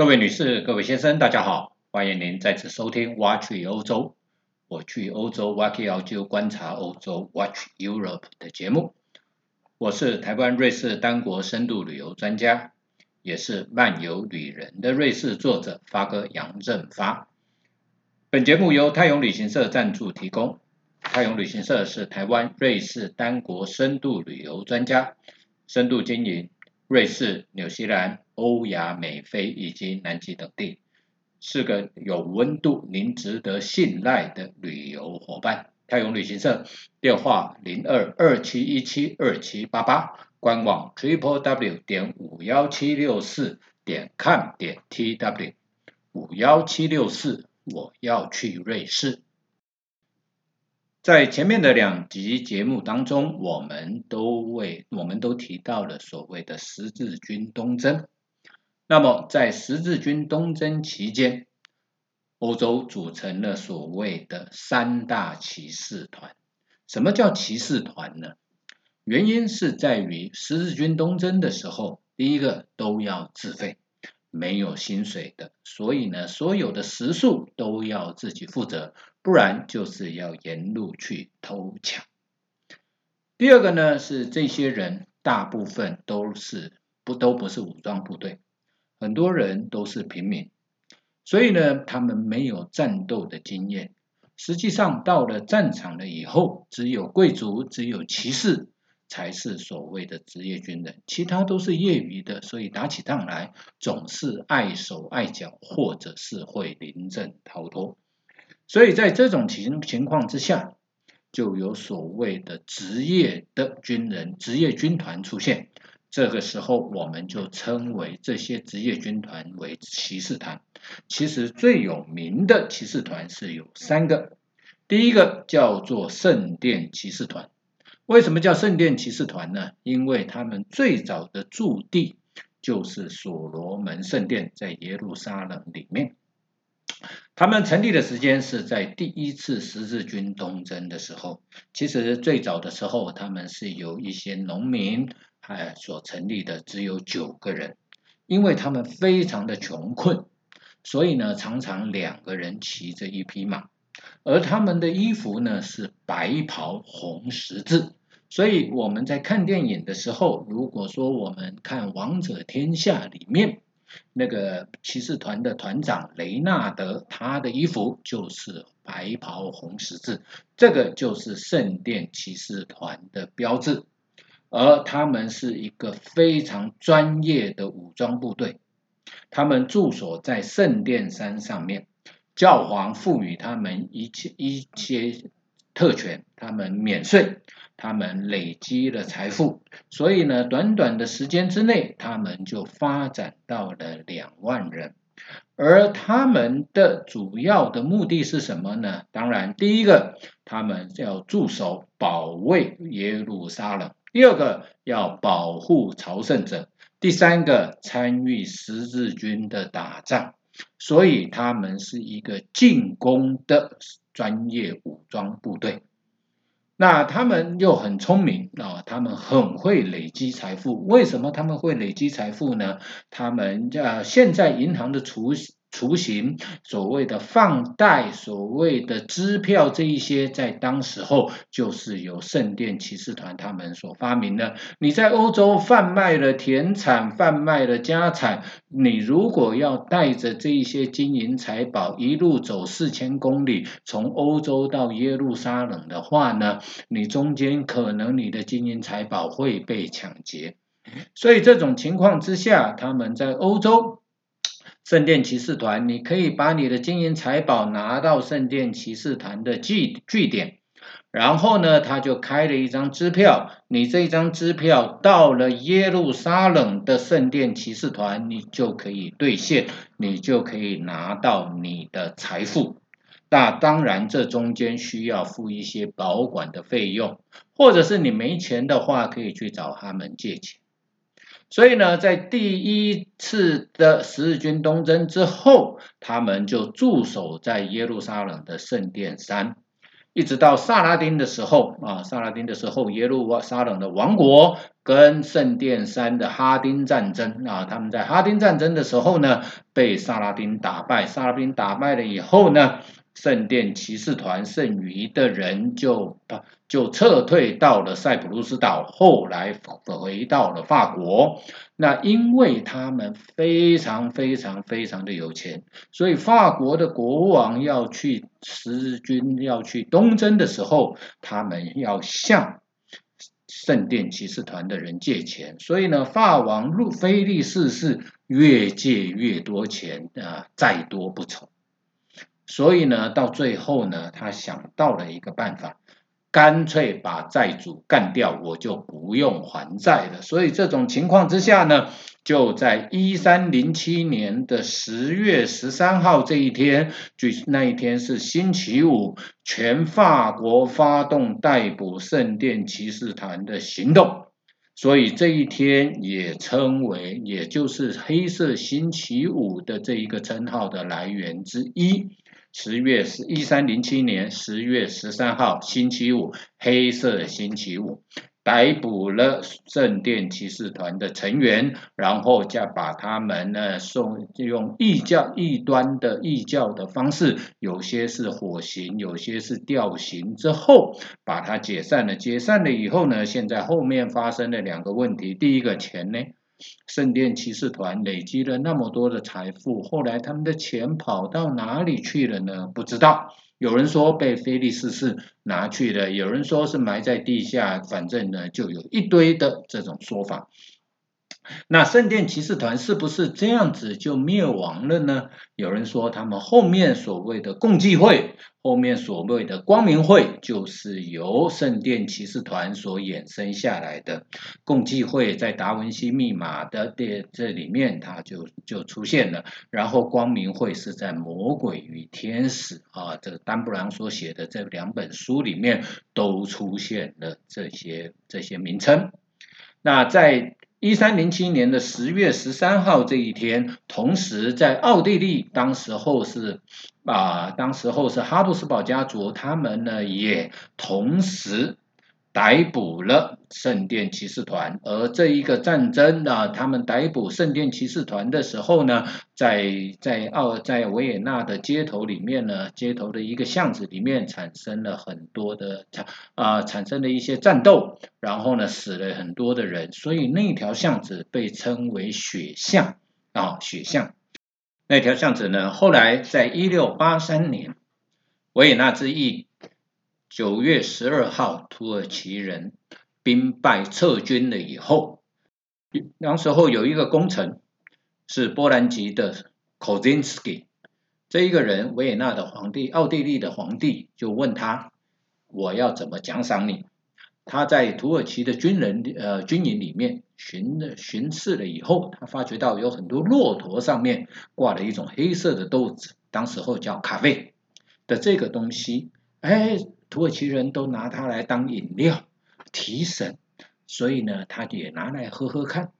各位女士、各位先生，大家好，欢迎您再次收听《Watch 欧洲》，我去欧洲 Watch 澳洲观察欧洲 Watch Europe 的节目。我是台湾瑞士单国深度旅游专家，也是漫游旅人的瑞士作者发哥杨振发。本节目由泰永旅行社赞助提供。泰永旅行社是台湾瑞士单国深度旅游专家，深度经营瑞士、纽西兰。欧亚美非以及南极等地，是个有温度、您值得信赖的旅游伙伴。泰永旅行社电话零二二七一七二七八八，官网 triple w 点五幺七六四点 com 点 tw 五幺七六四，我要去瑞士。在前面的两集节目当中，我们都为我们都提到了所谓的十字军东征。那么，在十字军东征期间，欧洲组成了所谓的三大骑士团。什么叫骑士团呢？原因是在于十字军东征的时候，第一个都要自费，没有薪水的，所以呢，所有的食宿都要自己负责，不然就是要沿路去偷抢。第二个呢，是这些人大部分都是不都不是武装部队。很多人都是平民，所以呢，他们没有战斗的经验。实际上，到了战场了以后，只有贵族、只有骑士才是所谓的职业军人，其他都是业余的。所以打起仗来总是碍手碍脚，或者是会临阵逃脱。所以在这种情情况之下，就有所谓的职业的军人、职业军团出现。这个时候，我们就称为这些职业军团为骑士团。其实最有名的骑士团是有三个，第一个叫做圣殿骑士团。为什么叫圣殿骑士团呢？因为他们最早的驻地就是所罗门圣殿，在耶路撒冷里面。他们成立的时间是在第一次十字军东征的时候。其实最早的时候，他们是由一些农民。哎，所成立的只有九个人，因为他们非常的穷困，所以呢，常常两个人骑着一匹马，而他们的衣服呢是白袍红十字，所以我们在看电影的时候，如果说我们看《王者天下》里面那个骑士团的团长雷纳德，他的衣服就是白袍红十字，这个就是圣殿骑士团的标志。而他们是一个非常专业的武装部队，他们驻守在圣殿山上面，教皇赋予他们一切一些特权，他们免税，他们累积了财富，所以呢，短短的时间之内，他们就发展到了两万人，而他们的主要的目的是什么呢？当然，第一个，他们要驻守保卫耶路撒冷。第二个要保护朝圣者，第三个参与十字军的打仗，所以他们是一个进攻的专业武装部队。那他们又很聪明啊，他们很会累积财富。为什么他们会累积财富呢？他们呃，现在银行的储。雏形，所谓的放贷，所谓的支票，这一些在当时候就是由圣殿骑士团他们所发明的。你在欧洲贩卖了田产，贩卖了家产，你如果要带着这一些金银财宝一路走四千公里，从欧洲到耶路撒冷的话呢，你中间可能你的金银财宝会被抢劫。所以这种情况之下，他们在欧洲。圣殿骑士团，你可以把你的金银财宝拿到圣殿骑士团的据据点，然后呢，他就开了一张支票，你这张支票到了耶路撒冷的圣殿骑士团，你就可以兑现，你就可以拿到你的财富。那当然，这中间需要付一些保管的费用，或者是你没钱的话，可以去找他们借钱。所以呢，在第一次的十字军东征之后，他们就驻守在耶路撒冷的圣殿山。一直到萨拉丁的时候啊，萨拉丁的时候，耶路撒冷的王国跟圣殿山的哈丁战争啊，他们在哈丁战争的时候呢，被萨拉丁打败。萨拉丁打败了以后呢，圣殿骑士团剩余的人就就撤退到了塞浦路斯岛，后来回到了法国。那因为他们非常非常非常的有钱，所以法国的国王要去施军要去东征的时候，他们要向圣殿骑士团的人借钱。所以呢，法王路菲利四世越借越多钱啊，再多不愁。所以呢，到最后呢，他想到了一个办法。干脆把债主干掉，我就不用还债了。所以这种情况之下呢，就在一三零七年的十月十三号这一天，就那一天是星期五，全法国发动逮捕圣殿骑士团的行动。所以这一天也称为，也就是黑色星期五的这一个称号的来源之一。十月十一三零七年十月十三号星期五，黑色星期五，逮捕了圣殿骑士团的成员，然后再把他们呢送用异教异端的异教的方式，有些是火刑，有些是吊刑，之后把它解散了。解散了以后呢，现在后面发生了两个问题，第一个钱呢？圣殿骑士团累积了那么多的财富，后来他们的钱跑到哪里去了呢？不知道。有人说被菲利斯是拿去了，有人说是埋在地下，反正呢就有一堆的这种说法。那圣殿骑士团是不是这样子就灭亡了呢？有人说他们后面所谓的共济会，后面所谓的光明会，就是由圣殿骑士团所衍生下来的。共济会在达文西密码的这这里面，它就就出现了。然后光明会是在魔鬼与天使啊，这丹布朗所写的这两本书里面都出现了这些这些名称。那在一三零七年的十月十三号这一天，同时在奥地利，当时候是啊，当时候是哈布斯堡家族，他们呢也同时。逮捕了圣殿骑士团，而这一个战争啊，他们逮捕圣殿骑士团的时候呢，在在奥在维也纳的街头里面呢，街头的一个巷子里面产生了很多的产啊，产生了一些战斗，然后呢，死了很多的人，所以那条巷子被称为血巷啊，血巷。那条巷子呢，后来在一六八三年维也纳之役。九月十二号，土耳其人兵败撤军了以后，那时候有一个功臣是波兰籍的 Kozinski，这一个人，维也纳的皇帝、奥地利的皇帝就问他：“我要怎么奖赏你？”他在土耳其的军人呃军营里面巡了巡视了以后，他发觉到有很多骆驼上面挂了一种黑色的豆子，当时候叫咖啡的这个东西，哎。土耳其人都拿它来当饮料提神，所以呢，他也拿来喝喝看。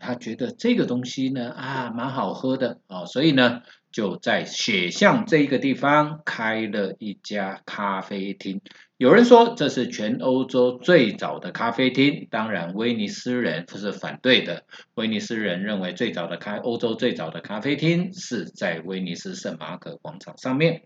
他觉得这个东西呢啊蛮好喝的哦，所以呢就在雪巷这一个地方开了一家咖啡厅。有人说这是全欧洲最早的咖啡厅，当然威尼斯人不是反对的。威尼斯人认为最早的开欧洲最早的咖啡厅是在威尼斯圣马可广场上面。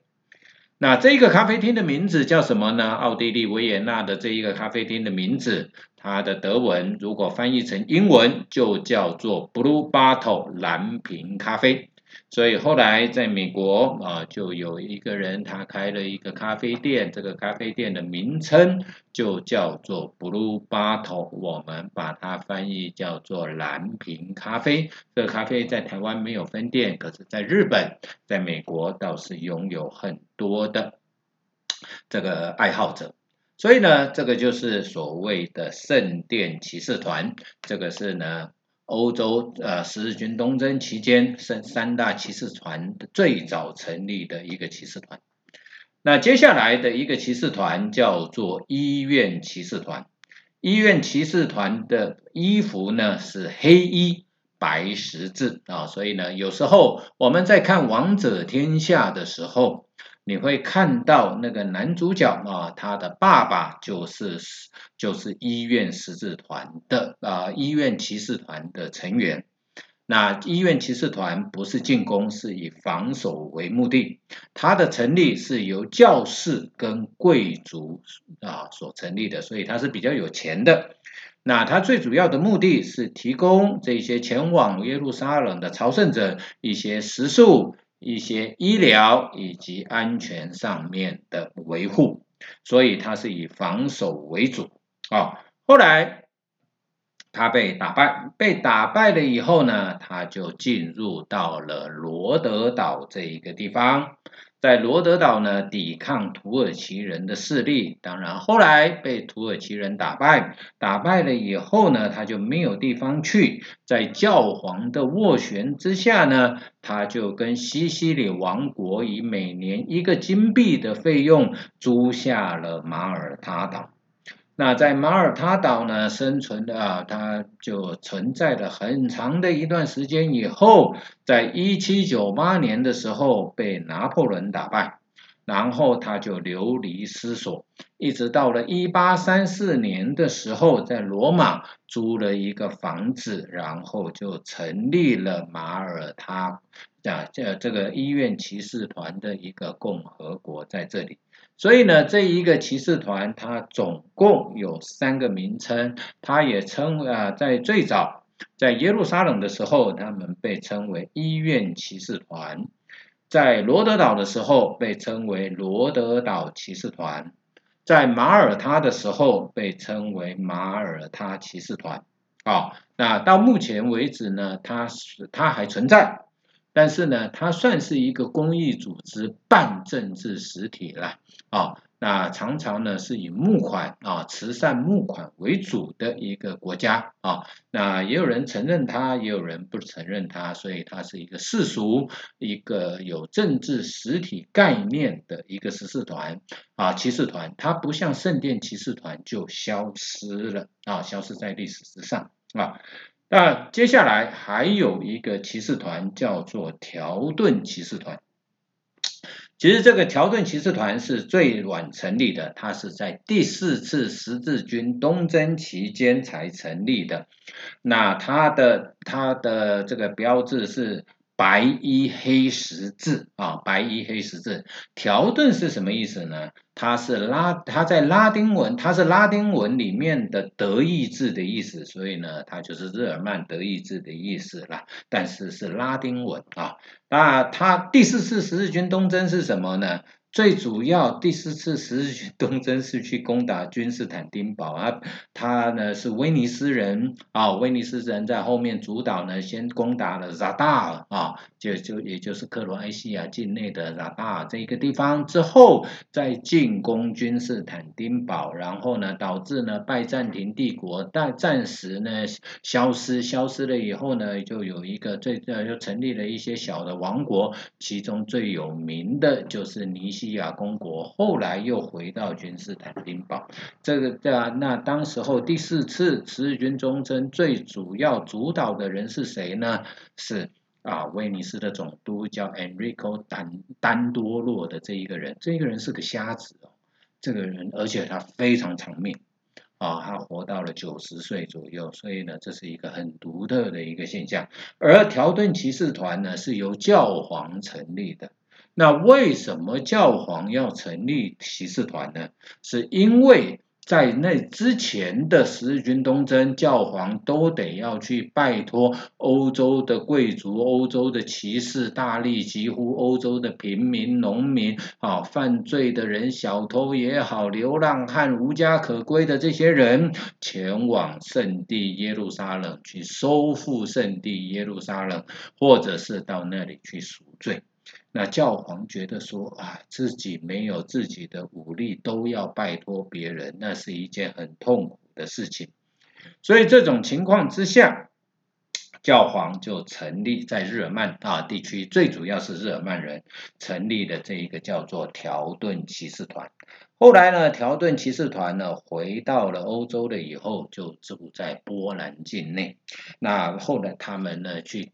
那这个咖啡厅的名字叫什么呢？奥地利维也纳的这一个咖啡厅的名字，它的德文如果翻译成英文就叫做 Blue Bottle 蓝瓶咖啡。所以后来在美国啊，就有一个人他开了一个咖啡店，这个咖啡店的名称就叫做 Blue Bottle，我们把它翻译叫做蓝瓶咖啡。这个咖啡在台湾没有分店，可是在日本、在美国倒是拥有很多的这个爱好者。所以呢，这个就是所谓的圣殿骑士团，这个是呢。欧洲呃十字军东征期间，三三大骑士团最早成立的一个骑士团。那接下来的一个骑士团叫做医院骑士团。医院骑士团的衣服呢是黑衣白十字啊，所以呢有时候我们在看王者天下的时候，你会看到那个男主角啊，他的爸爸就是就是医院十字团的啊，医院骑士团的成员。那医院骑士团不是进攻，是以防守为目的。它的成立是由教士跟贵族啊所成立的，所以它是比较有钱的。那它最主要的目的是提供这些前往耶路撒冷的朝圣者一些食宿、一些医疗以及安全上面的维护，所以它是以防守为主啊。后来。他被打败，被打败了以后呢，他就进入到了罗德岛这一个地方，在罗德岛呢抵抗土耳其人的势力。当然，后来被土耳其人打败，打败了以后呢，他就没有地方去，在教皇的斡旋之下呢，他就跟西西里王国以每年一个金币的费用租下了马耳他岛。那在马耳他岛呢生存的啊，它就存在了很长的一段时间。以后，在一七九八年的时候被拿破仑打败，然后他就流离失所，一直到了一八三四年的时候，在罗马租了一个房子，然后就成立了马耳他啊这这个医院骑士团的一个共和国在这里。所以呢，这一个骑士团它总共有三个名称，它也称啊，在最早在耶路撒冷的时候，他们被称为医院骑士团；在罗德岛的时候被称为罗德岛骑士团；在马耳他的时候被称为马耳他骑士团。啊，那到目前为止呢，它是它还存在。但是呢，它算是一个公益组织、半政治实体了啊。那常常呢是以募款啊、慈善募款为主的一个国家啊。那也有人承认它，也有人不承认它，所以它是一个世俗、一个有政治实体概念的一个十四团啊骑士团。它不像圣殿骑士团就消失了啊，消失在历史之上啊。那接下来还有一个骑士团叫做条顿骑士团。其实这个条顿骑士团是最晚成立的，它是在第四次十字军东征期间才成立的。那它的它的这个标志是。白衣黑十字啊，白衣黑十字，条顿是什么意思呢？它是拉，它在拉丁文，它是拉丁文里面的德意志的意思，所以呢，它就是日耳曼德意志的意思啦。但是是拉丁文啊。那它第四次十字军东征是什么呢？最主要第四次十字军东征是去攻打君士坦丁堡啊，他呢是威尼斯人啊，威尼斯人在后面主导呢，先攻打了扎达尔啊，就就也就是克罗埃西亚境内的扎达尔这一个地方之后，再进攻君士坦丁堡，然后呢导致呢拜占庭帝国但暂时呢消失，消失了以后呢就有一个最呃又成立了一些小的王国，其中最有名的就是尼西。亚公国后来又回到君士坦丁堡，这个对啊，那当时候第四次十字军东征最主要主导的人是谁呢？是啊，威尼斯的总督叫 Enrico 丹丹多洛的这一个人，这一个人是个瞎子哦，这个人而且他非常长命啊，他活到了九十岁左右，所以呢，这是一个很独特的一个现象。而条顿骑士团呢，是由教皇成立的。那为什么教皇要成立骑士团呢？是因为在那之前的十字军东征，教皇都得要去拜托欧洲的贵族、欧洲的骑士、大力几乎欧洲的平民、农民啊，犯罪的人、小偷也好、流浪汉、无家可归的这些人，前往圣地耶路撒冷去收复圣地耶路撒冷，或者是到那里去赎罪。那教皇觉得说啊，自己没有自己的武力，都要拜托别人，那是一件很痛苦的事情。所以这种情况之下，教皇就成立在日耳曼啊地区，最主要是日耳曼人成立的这一个叫做条顿骑士团。后来呢，条顿骑士团呢回到了欧洲了以后，就住在波兰境内。那后来他们呢去。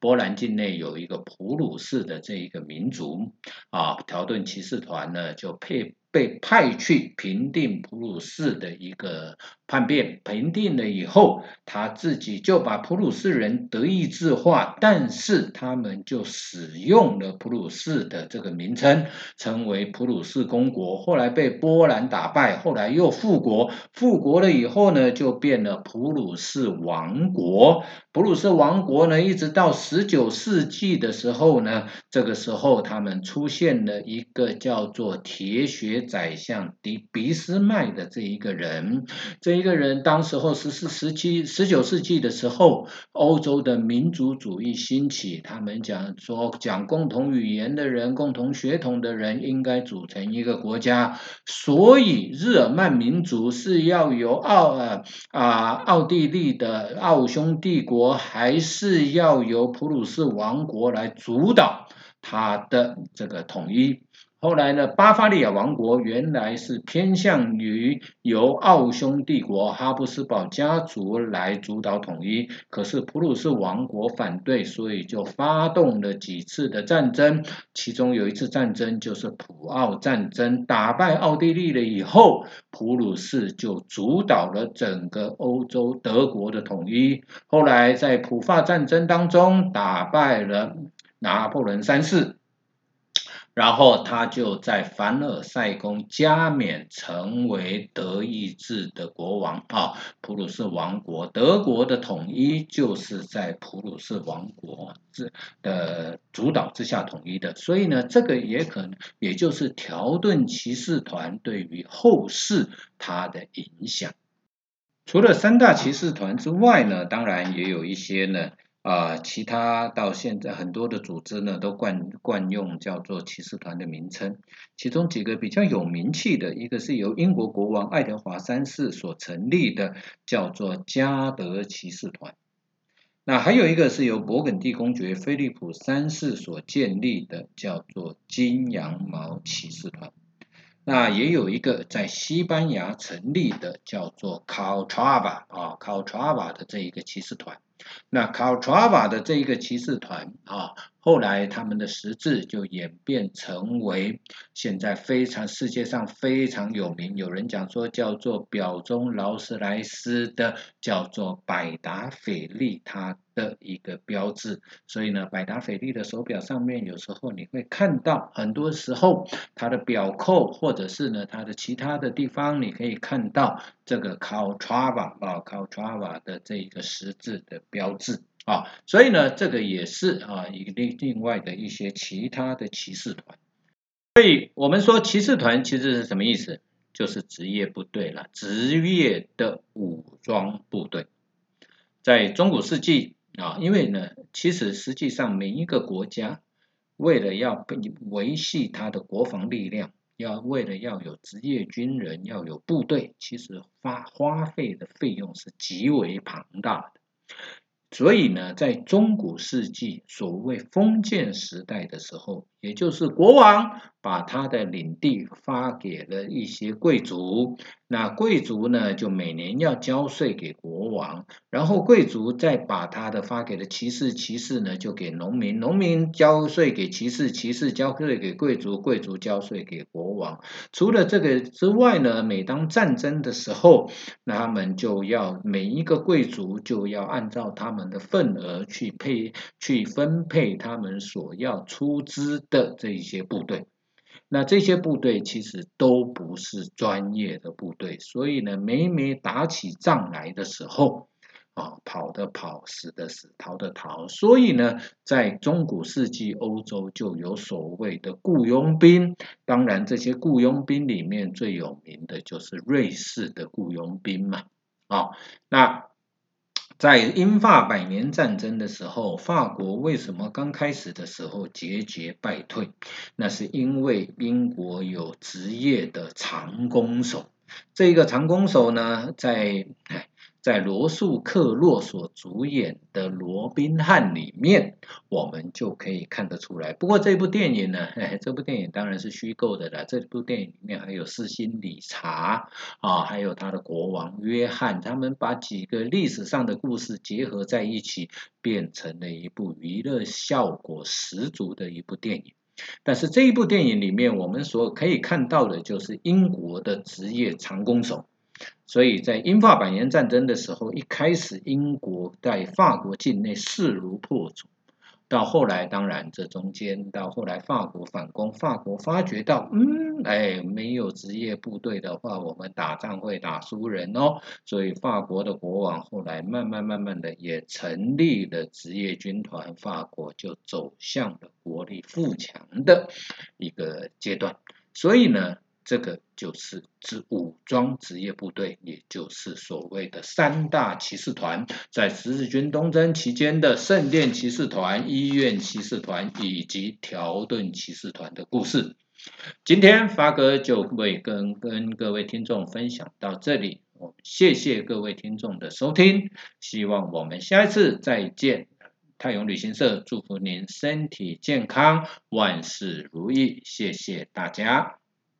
波兰境内有一个普鲁士的这一个民族啊，条顿骑士团呢就配。被派去平定普鲁士的一个叛变，平定了以后，他自己就把普鲁士人德意志化，但是他们就使用了普鲁士的这个名称，成为普鲁士公国。后来被波兰打败，后来又复国，复国了以后呢，就变了普鲁士王国。普鲁士王国呢，一直到十九世纪的时候呢，这个时候他们出现了一个叫做铁血。宰相迪俾斯麦的这一个人，这一个人当时候十四、十七、十九世纪的时候，欧洲的民族主义兴起，他们讲说讲共同语言的人、共同血统的人应该组成一个国家，所以日耳曼民族是要由奥呃啊奥地利的奥匈帝国，还是要由普鲁士王国来主导他的这个统一？后来呢，巴伐利亚王国原来是偏向于由奥匈帝国哈布斯堡家族来主导统一，可是普鲁士王国反对，所以就发动了几次的战争，其中有一次战争就是普奥战争，打败奥地利了以后，普鲁士就主导了整个欧洲德国的统一。后来在普法战争当中打败了拿破仑三世。然后他就在凡尔赛宫加冕，成为德意志的国王啊，普鲁士王国。德国的统一就是在普鲁士王国之的主导之下统一的，所以呢，这个也可能也就是条顿骑士团对于后世它的影响。除了三大骑士团之外呢，当然也有一些呢。啊，其他到现在很多的组织呢，都惯惯用叫做骑士团的名称。其中几个比较有名气的，一个是由英国国王爱德华三世所成立的，叫做加德骑士团。那还有一个是由勃艮第公爵菲利普三世所建立的，叫做金羊毛骑士团。那也有一个在西班牙成立的，叫做 Caltrava 啊，Caltrava 的这一个骑士团。那 Caltrava 的这一个骑士团啊，后来他们的实质就演变成为现在非常世界上非常有名，有人讲说叫做表中劳斯莱斯的，叫做百达翡丽，它的一个标志。所以呢，百达翡丽的手表上面有时候你会看到，很多时候它的表扣或者是呢它的其他的地方，你可以看到这个 Caltrava 啊，Caltrava 的这一个实质的。标志啊，所以呢，这个也是啊，一另另外的一些其他的骑士团。所以我们说骑士团其实是什么意思？就是职业部队了，职业的武装部队。在中古世纪啊，因为呢，其实实际上每一个国家为了要维系它的国防力量，要为了要有职业军人，要有部队，其实花花费的费用是极为庞大的。所以呢，在中古世纪，所谓封建时代的时候，也就是国王。把他的领地发给了一些贵族，那贵族呢就每年要交税给国王，然后贵族再把他的发给的骑士，骑士呢就给农民，农民交税给骑士，骑士交税给贵族，贵族交税给国王。除了这个之外呢，每当战争的时候，那他们就要每一个贵族就要按照他们的份额去配去分配他们所要出资的这一些部队。那这些部队其实都不是专业的部队，所以呢，每每打起仗来的时候，啊，跑的跑，死的死，逃的逃，所以呢，在中古世纪欧洲就有所谓的雇佣兵。当然，这些雇佣兵里面最有名的就是瑞士的雇佣兵嘛，啊，那。在英法百年战争的时候，法国为什么刚开始的时候节节败退？那是因为英国有职业的长弓手。这个长弓手呢，在在罗素克洛所主演的《罗宾汉》里面，我们就可以看得出来。不过这部电影呢，这部电影当然是虚构的了。这部电影里面还有斯心理查啊，还有他的国王约翰，他们把几个历史上的故事结合在一起，变成了一部娱乐效果十足的一部电影。但是这一部电影里面，我们所可以看到的就是英国的职业长弓手。所以在英法百年战争的时候，一开始英国在法国境内势如破竹。到后来，当然这中间到后来法国反攻，法国发觉到，嗯，哎，没有职业部队的话，我们打仗会打输人哦。所以法国的国王后来慢慢慢慢的也成立了职业军团，法国就走向了国力富强的一个阶段。所以呢。这个就是指武装职业部队，也就是所谓的三大骑士团，在十字军东征期间的圣殿骑士团、医院骑士团以及条顿骑士团的故事。今天发哥就会跟跟各位听众分享到这里，我谢谢各位听众的收听，希望我们下一次再见。泰永旅行社祝福您身体健康，万事如意，谢谢大家。